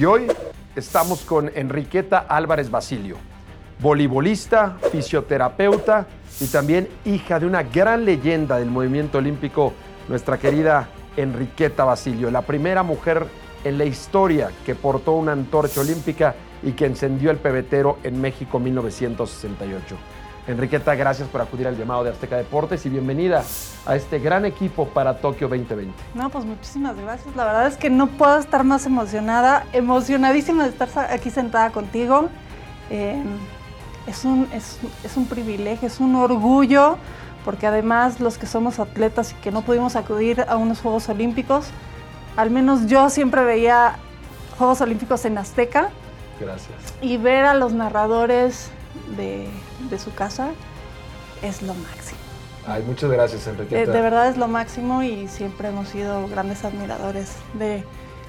Y hoy estamos con Enriqueta Álvarez Basilio, voleibolista, fisioterapeuta y también hija de una gran leyenda del movimiento olímpico, nuestra querida Enriqueta Basilio, la primera mujer en la historia que portó una antorcha olímpica y que encendió el pebetero en México 1968. Enriqueta, gracias por acudir al llamado de Azteca Deportes y bienvenida a este gran equipo para Tokio 2020. No, pues muchísimas gracias. La verdad es que no puedo estar más emocionada, emocionadísima de estar aquí sentada contigo. Eh, es, un, es, es un privilegio, es un orgullo, porque además los que somos atletas y que no pudimos acudir a unos Juegos Olímpicos, al menos yo siempre veía Juegos Olímpicos en Azteca. Gracias. Y ver a los narradores de, de su casa es lo máximo. Ay, muchas gracias, De, Enriqueta. de verdad es lo máximo y siempre hemos sido grandes admiradores de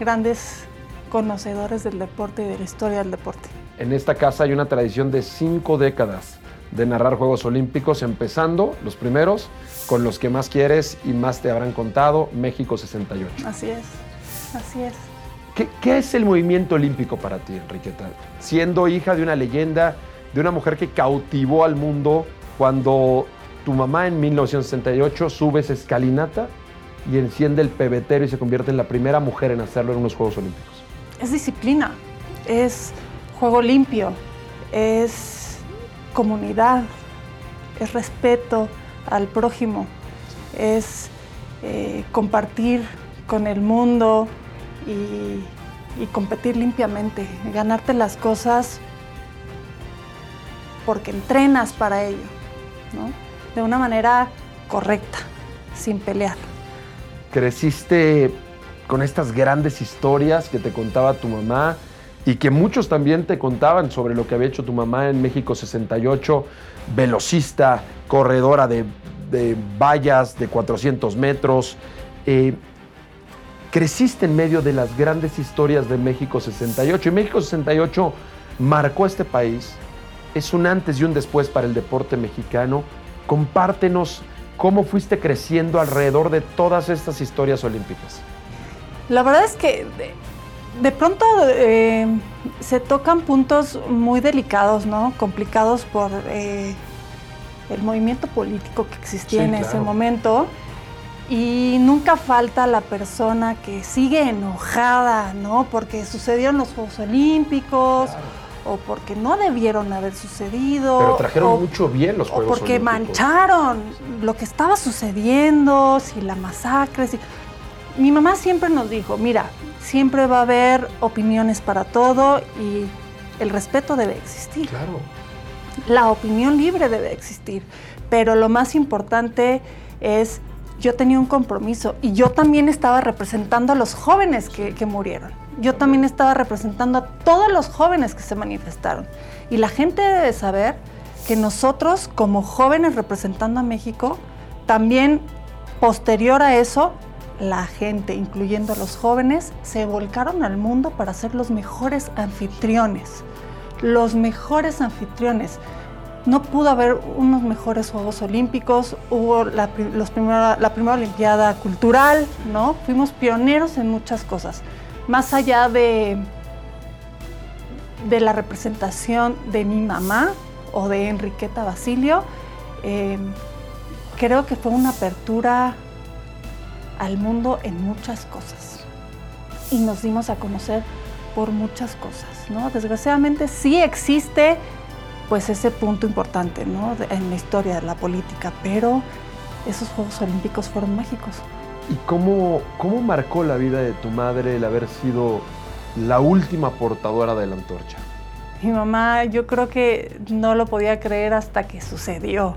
grandes conocedores del deporte y de la historia del deporte. En esta casa hay una tradición de cinco décadas de narrar Juegos Olímpicos, empezando los primeros con los que más quieres y más te habrán contado, México 68. Así es, así es. ¿Qué, qué es el movimiento olímpico para ti, Enriqueta? Siendo hija de una leyenda, de una mujer que cautivó al mundo cuando tu mamá en 1968 sube escalinata y enciende el pebetero y se convierte en la primera mujer en hacerlo en unos Juegos Olímpicos. Es disciplina, es juego limpio, es comunidad, es respeto al prójimo, es eh, compartir con el mundo y, y competir limpiamente, ganarte las cosas porque entrenas para ello, ¿no? de una manera correcta, sin pelear. Creciste con estas grandes historias que te contaba tu mamá y que muchos también te contaban sobre lo que había hecho tu mamá en México 68, velocista, corredora de, vallas de 400 metros. Eh, creciste en medio de las grandes historias de México 68 y México 68 marcó este país. Es un antes y un después para el deporte mexicano. Compártenos cómo fuiste creciendo alrededor de todas estas historias olímpicas. La verdad es que de, de pronto eh, se tocan puntos muy delicados, ¿no? Complicados por eh, el movimiento político que existía Sí, en claro. ese momento. Y nunca falta la persona que sigue enojada, ¿no? Porque sucedieron los Juegos Olímpicos o porque no debieron haber sucedido. Pero trajeron o- mucho bien los o Juegos porque Olímpicos. mancharon lo que estaba sucediendo, si la masacre, si... Mi mamá siempre nos dijo, mira, siempre va a haber opiniones para todo y el respeto debe existir. Claro. La opinión libre debe existir. Pero lo más importante es, yo tenía un compromiso y yo también estaba representando a los jóvenes que, que murieron. Yo también estaba representando a todos los jóvenes que se manifestaron. Y la gente debe saber que nosotros, como jóvenes representando a México, también posterior a eso, la gente, incluyendo a los jóvenes, se volcaron al mundo para ser los mejores anfitriones. Los mejores anfitriones. No pudo haber unos mejores Juegos Olímpicos, hubo la, los primera- la primera Olimpiada Cultural, ¿no? Fuimos pioneros en muchas cosas. Más allá de, de la representación de mi mamá o de Enriqueta Basilio, eh, creo que fue una apertura al mundo en muchas cosas. Y nos dimos a conocer por muchas cosas, ¿no? Desgraciadamente sí existe pues ese punto importante, ¿no? de- en la historia de la política, pero esos Juegos Olímpicos fueron mágicos. ¿Y cómo, cómo marcó la vida de tu madre el haber sido la última portadora de la antorcha? Mi mamá, yo creo que no lo podía creer hasta que sucedió.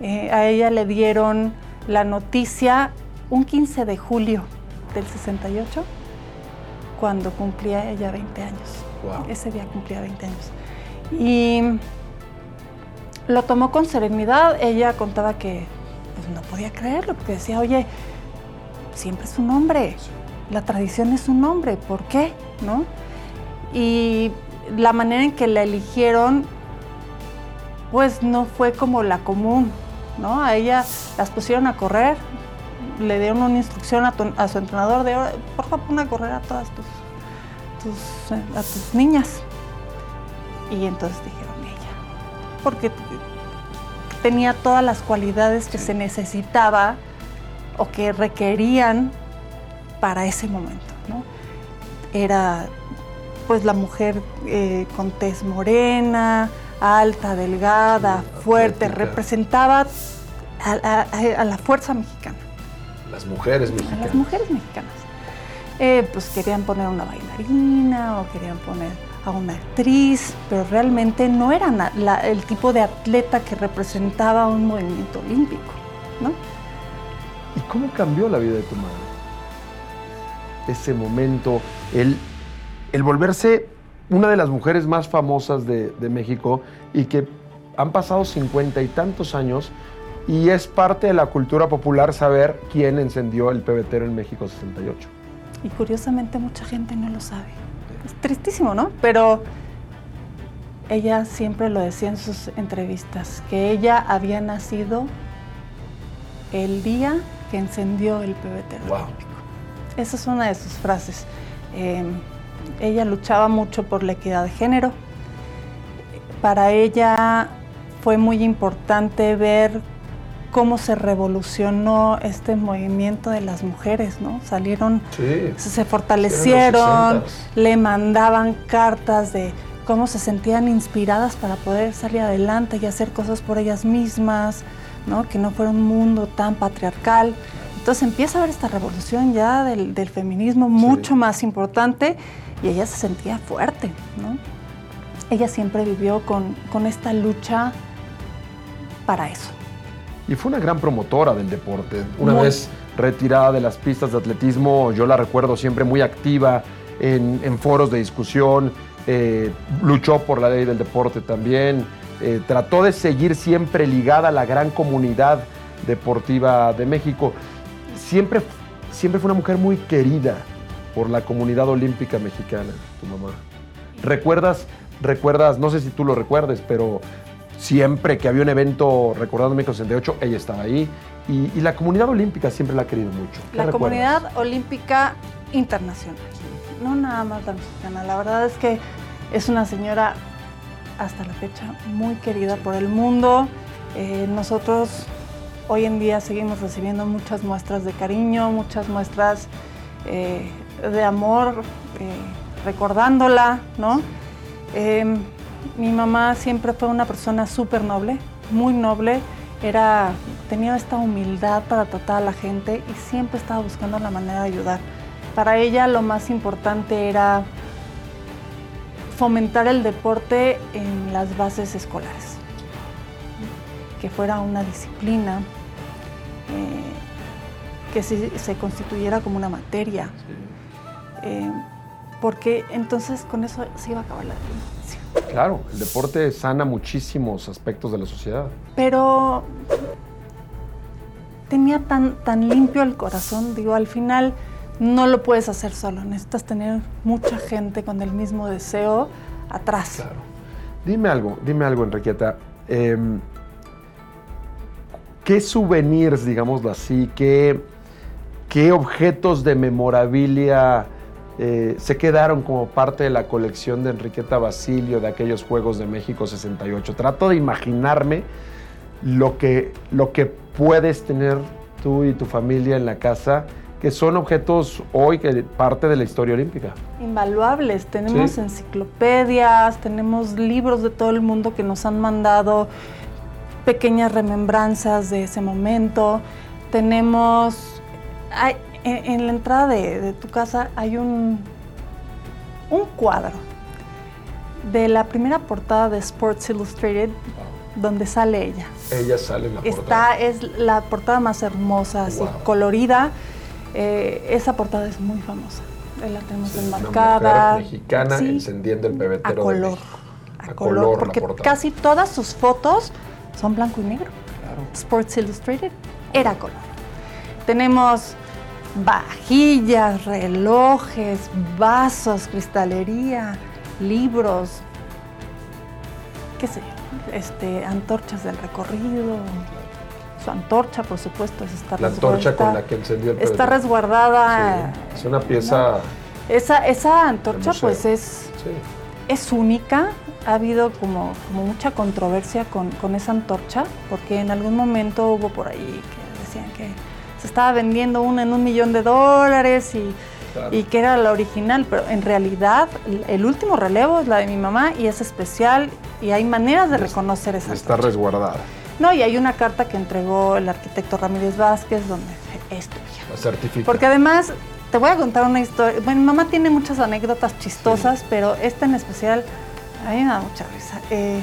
Eh, a ella le dieron la noticia un 15 de julio del 68, cuando cumplía ella 20 años. Wow. Ese día cumplía 20 años. Y lo tomó con serenidad. Ella contaba que pues, no podía creerlo, porque decía, oye, siempre es un hombre. La tradición es un hombre, ¿por qué? ¿No? Y la manera en que la eligieron, pues no fue como la común, ¿no? A ella las pusieron a correr, le dieron una instrucción a, su entrenador de, "Ahora, por favor, pon a correr a todas tus, tus, tus niñas. Y entonces ella, porque tenía todas las cualidades que se necesitaba o que requerían para ese momento. ¿no? Era pues la mujer eh, con tez morena, alta, delgada, fuerte, representaba a, la fuerza mexicana. Las mujeres mexicanas. A las mujeres mexicanas. Eh, pues querían poner una bailarina o querían poner a una actriz, pero realmente no era el tipo de atleta que representaba un movimiento olímpico, ¿no? ¿Y cómo cambió la vida de tu madre? Ese momento, el, el volverse una de las mujeres más famosas de, de México y que han pasado cincuenta y tantos años y es parte de la cultura popular saber quién encendió el pebetero en México 68. Y curiosamente mucha gente no lo sabe. Es tristísimo, ¿no? Pero ella siempre lo decía en sus entrevistas, que ella había nacido el día que encendió el pebetero olímpico. Esa es una de sus frases. Em, ella luchaba mucho por la equidad de género. Para ella fue muy importante ver cómo se revolucionó este movimiento de las mujeres, ¿no? Salieron, se fortalecieron, le mandaban cartas de cómo se sentían inspiradas para poder salir adelante y hacer cosas por ellas mismas, ¿no? Que no fuera un mundo tan patriarcal. Entonces empieza a haber esta revolución ya del, feminismo mucho más importante y ella se sentía fuerte, ¿no? Ella siempre vivió con, con esta lucha para eso y fue una gran promotora del deporte. Una vez retirada de las pistas de atletismo, yo la recuerdo siempre muy activa en, foros de discusión, eh, luchó por la ley del deporte también, eh, trató de seguir siempre ligada a la gran comunidad deportiva de México. Siempre, siempre fue una mujer muy querida por la comunidad olímpica mexicana, tu mamá. ¿Recuerdas, recuerdas, no sé si tú lo recuerdes, pero Siempre que había un evento recordando México 68, ella estaba ahí. Y, la comunidad olímpica siempre la ha querido mucho. La comunidad olímpica internacional, no nada más la mexicana. La verdad es que es una señora hasta la fecha muy querida por el mundo. Eh, nosotros hoy en día seguimos recibiendo muchas muestras de cariño, muchas muestras eh, de amor, eh, recordándola, ¿no? Mi mamá siempre fue una persona súper noble, muy noble. Era, tenía esta humildad para tratar a la gente y siempre estaba buscando la manera de ayudar. Para ella lo más importante era fomentar el deporte en las bases escolares, que fuera una disciplina, eh, que se, constituyera como una materia, eh, porque entonces con eso se iba a acabar la violencia. Claro, el deporte sana muchísimos aspectos de la sociedad. Pero tenía tan, tan limpio el corazón, digo, al final no lo puedes hacer solo, necesitas tener mucha gente con el mismo deseo atrás. Claro. Dime algo, dime algo, Enriqueta. Em, ¿Qué souvenirs, digámoslo así, qué, qué objetos de memorabilia eh, se quedaron como parte de la colección de Enriqueta Basilio de aquellos Juegos de México 68. Trato de imaginarme lo que, lo que puedes tener tú y tu familia en la casa, que son objetos hoy que parte de la historia olímpica. Invaluables. Tenemos enciclopedias, tenemos libros de todo el mundo que nos han mandado pequeñas remembranzas de ese momento. Tenemos en, la entrada de, tu casa hay un, un cuadro de la primera portada de Sports Illustrated donde sale ella. Ella sale en la portada. es la portada más hermosa, así colorida. Eh, esa portada es muy famosa. La tenemos enmarcada. Una mexicana encendiendo el pebetero a color, a, color, porque casi todas sus fotos son blanco y negro. Sports Illustrated era color. Tenemos vajillas, relojes, vasos, cristalería, libros, qué sé yo, este, antorchas del recorrido. Su antorcha, por supuesto, es La antorcha con la que encendió el Está resguardada. Es una pieza Esa, esa antorcha pues es, es única. Ha habido como, como mucha controversia con, con, esa antorcha, porque en algún momento hubo por ahí que decían que se estaba vendiendo una en un millón de dólares y, y que era la original, pero en realidad el último relevo es la de mi mamá y es especial y hay maneras de reconocer esa Está resguardada. No, y hay una carta que entregó el arquitecto Ramírez Vázquez donde es La certifica. Porque además te voy a contar una historia. Bueno, mi mamá tiene muchas anécdotas chistosas, pero esta en especial a mí me da mucha risa. Eh,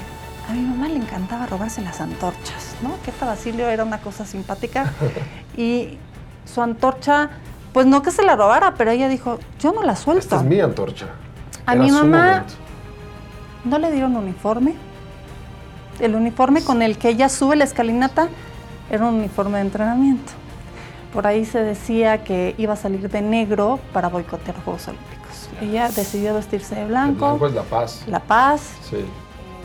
a mi mamá le encantaba robarse las antorchas, ¿no? Que esta Basilio era una cosa simpática. y su antorcha, pues no que se la robara, pero ella dijo, yo no la suelto. Esta es mi antorcha. A mi mamá no le dieron uniforme. El uniforme con el que ella sube la escalinata era un uniforme de entrenamiento. Por ahí se decía que iba a salir de negro para boicotear los Juegos Olímpicos. Ella decidió vestirse de blanco. El blanco es la paz. La paz. Sí,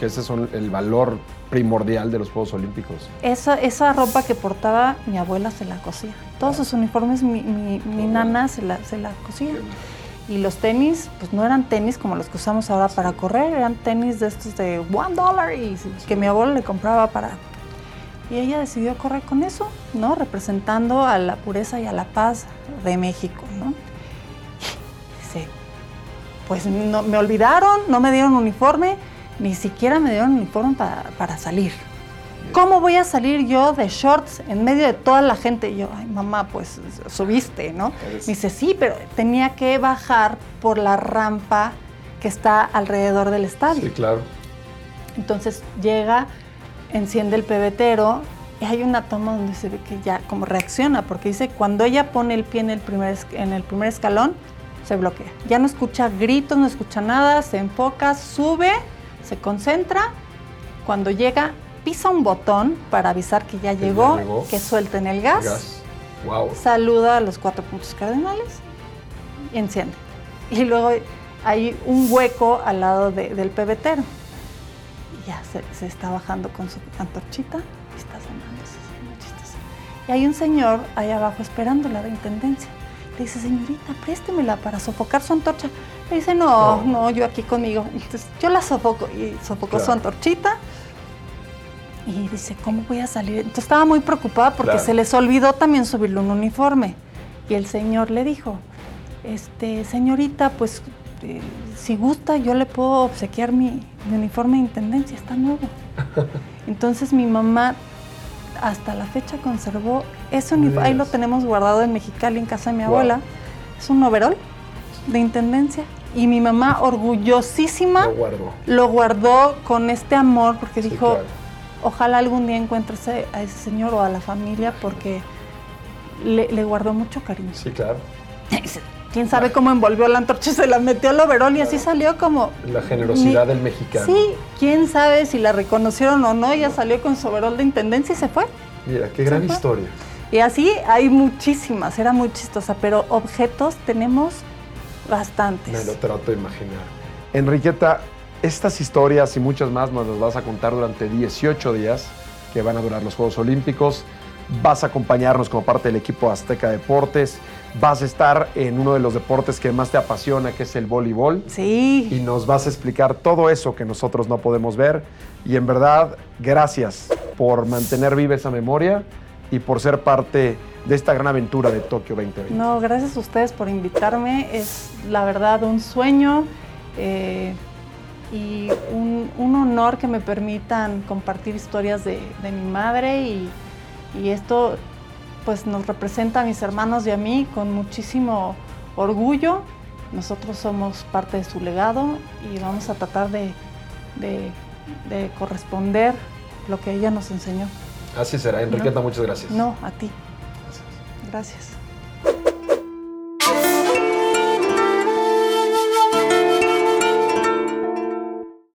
que ese es el valor primordial de los Juegos Olímpicos. Esa, esa ropa que portaba mi abuela se la cosía. Todos sus uniformes mi, nana se la, se la cosía. Y los tenis, pues no eran tenis como los que usamos ahora para correr, eran tenis de estos de one dollar y que mi abuelo le compraba para y ella decidió correr con eso, ¿no? Representando a la pureza y a la paz de México, ¿no? Dice, pues no, me olvidaron, no me dieron uniforme, ni siquiera me dieron uniforme para, salir. ¿Cómo voy a salir yo de shorts en medio de toda la gente? Y yo, ay, mamá, pues subiste, ¿no? Me dice, sí, pero tenía que bajar por la rampa que está alrededor del estadio. Sí, claro. Entonces llega enciende el pebetero y hay una toma donde se ve que ya como reacciona, porque dice, cuando ella pone el pie en el primer, en el primer escalón, se bloquea. Ya no escucha gritos, no escucha nada, se enfoca, sube, se concentra. Cuando llega, pisa un botón para avisar que ya, llegó, que suelten el gas. Saluda a los cuatro puntos cardinales y enciende. Y luego hay un hueco al lado del pebetero ya se, está bajando con su antorchita y está sonando, Y hay un señor ahí abajo esperándola de intendencia. Le dice, señorita, préstemela para sofocar su antorcha. Dice, no, no, yo aquí conmigo. Entonces yo la sofoco y sofocó su antorchita. Y dice, ¿cómo voy a salir? Entonces estaba muy preocupada porque se les olvidó también subirle un uniforme. Y el señor le dijo, este, señorita, pues este, si gusta, yo le puedo obsequiar mi, uniforme de intendencia, está nuevo. Entonces mi mamá hasta la fecha conservó ese uniforme, ahí lo tenemos guardado en Mexicali, en casa de mi abuela. Es un overol de intendencia. Y mi mamá, orgullosísima, lo guardó, con este amor, porque dijo, ojalá algún día encuentre a ese señor o a la familia, porque le, le guardó mucho cariño. Sí, claro. quién sabe cómo envolvió la antorcha, se la metió al overol y así salió como... La generosidad del mexicano. Sí, quién sabe si la reconocieron o no, ella salió con su overol de intendencia y se fue. Mira, qué gran historia. Y así hay muchísimas, era muy chistosa, pero objetos tenemos bastantes. Me lo trato de imaginar. Enriqueta, estas historias y muchas más nos las vas a contar durante 18 días que van a durar los Juegos Olímpicos. Vas a acompañarnos como parte del equipo Azteca Deportes vas a estar en uno de los deportes que más te apasiona, que es el voleibol. Sí. Y nos vas a explicar todo eso que nosotros no podemos ver. Y en verdad, gracias por mantener viva esa memoria y por ser parte de esta gran aventura de Tokio 2020. No, gracias a ustedes por invitarme. Es la verdad un sueño eh, y un, honor que me permitan compartir historias de, mi madre y, esto pues nos representa a mis hermanos y a mí con muchísimo orgullo. Nosotros somos parte de su legado y vamos a tratar de, corresponder lo que ella nos enseñó. Así será. Enriqueta, muchas gracias. No, a ti. Gracias. Gracias.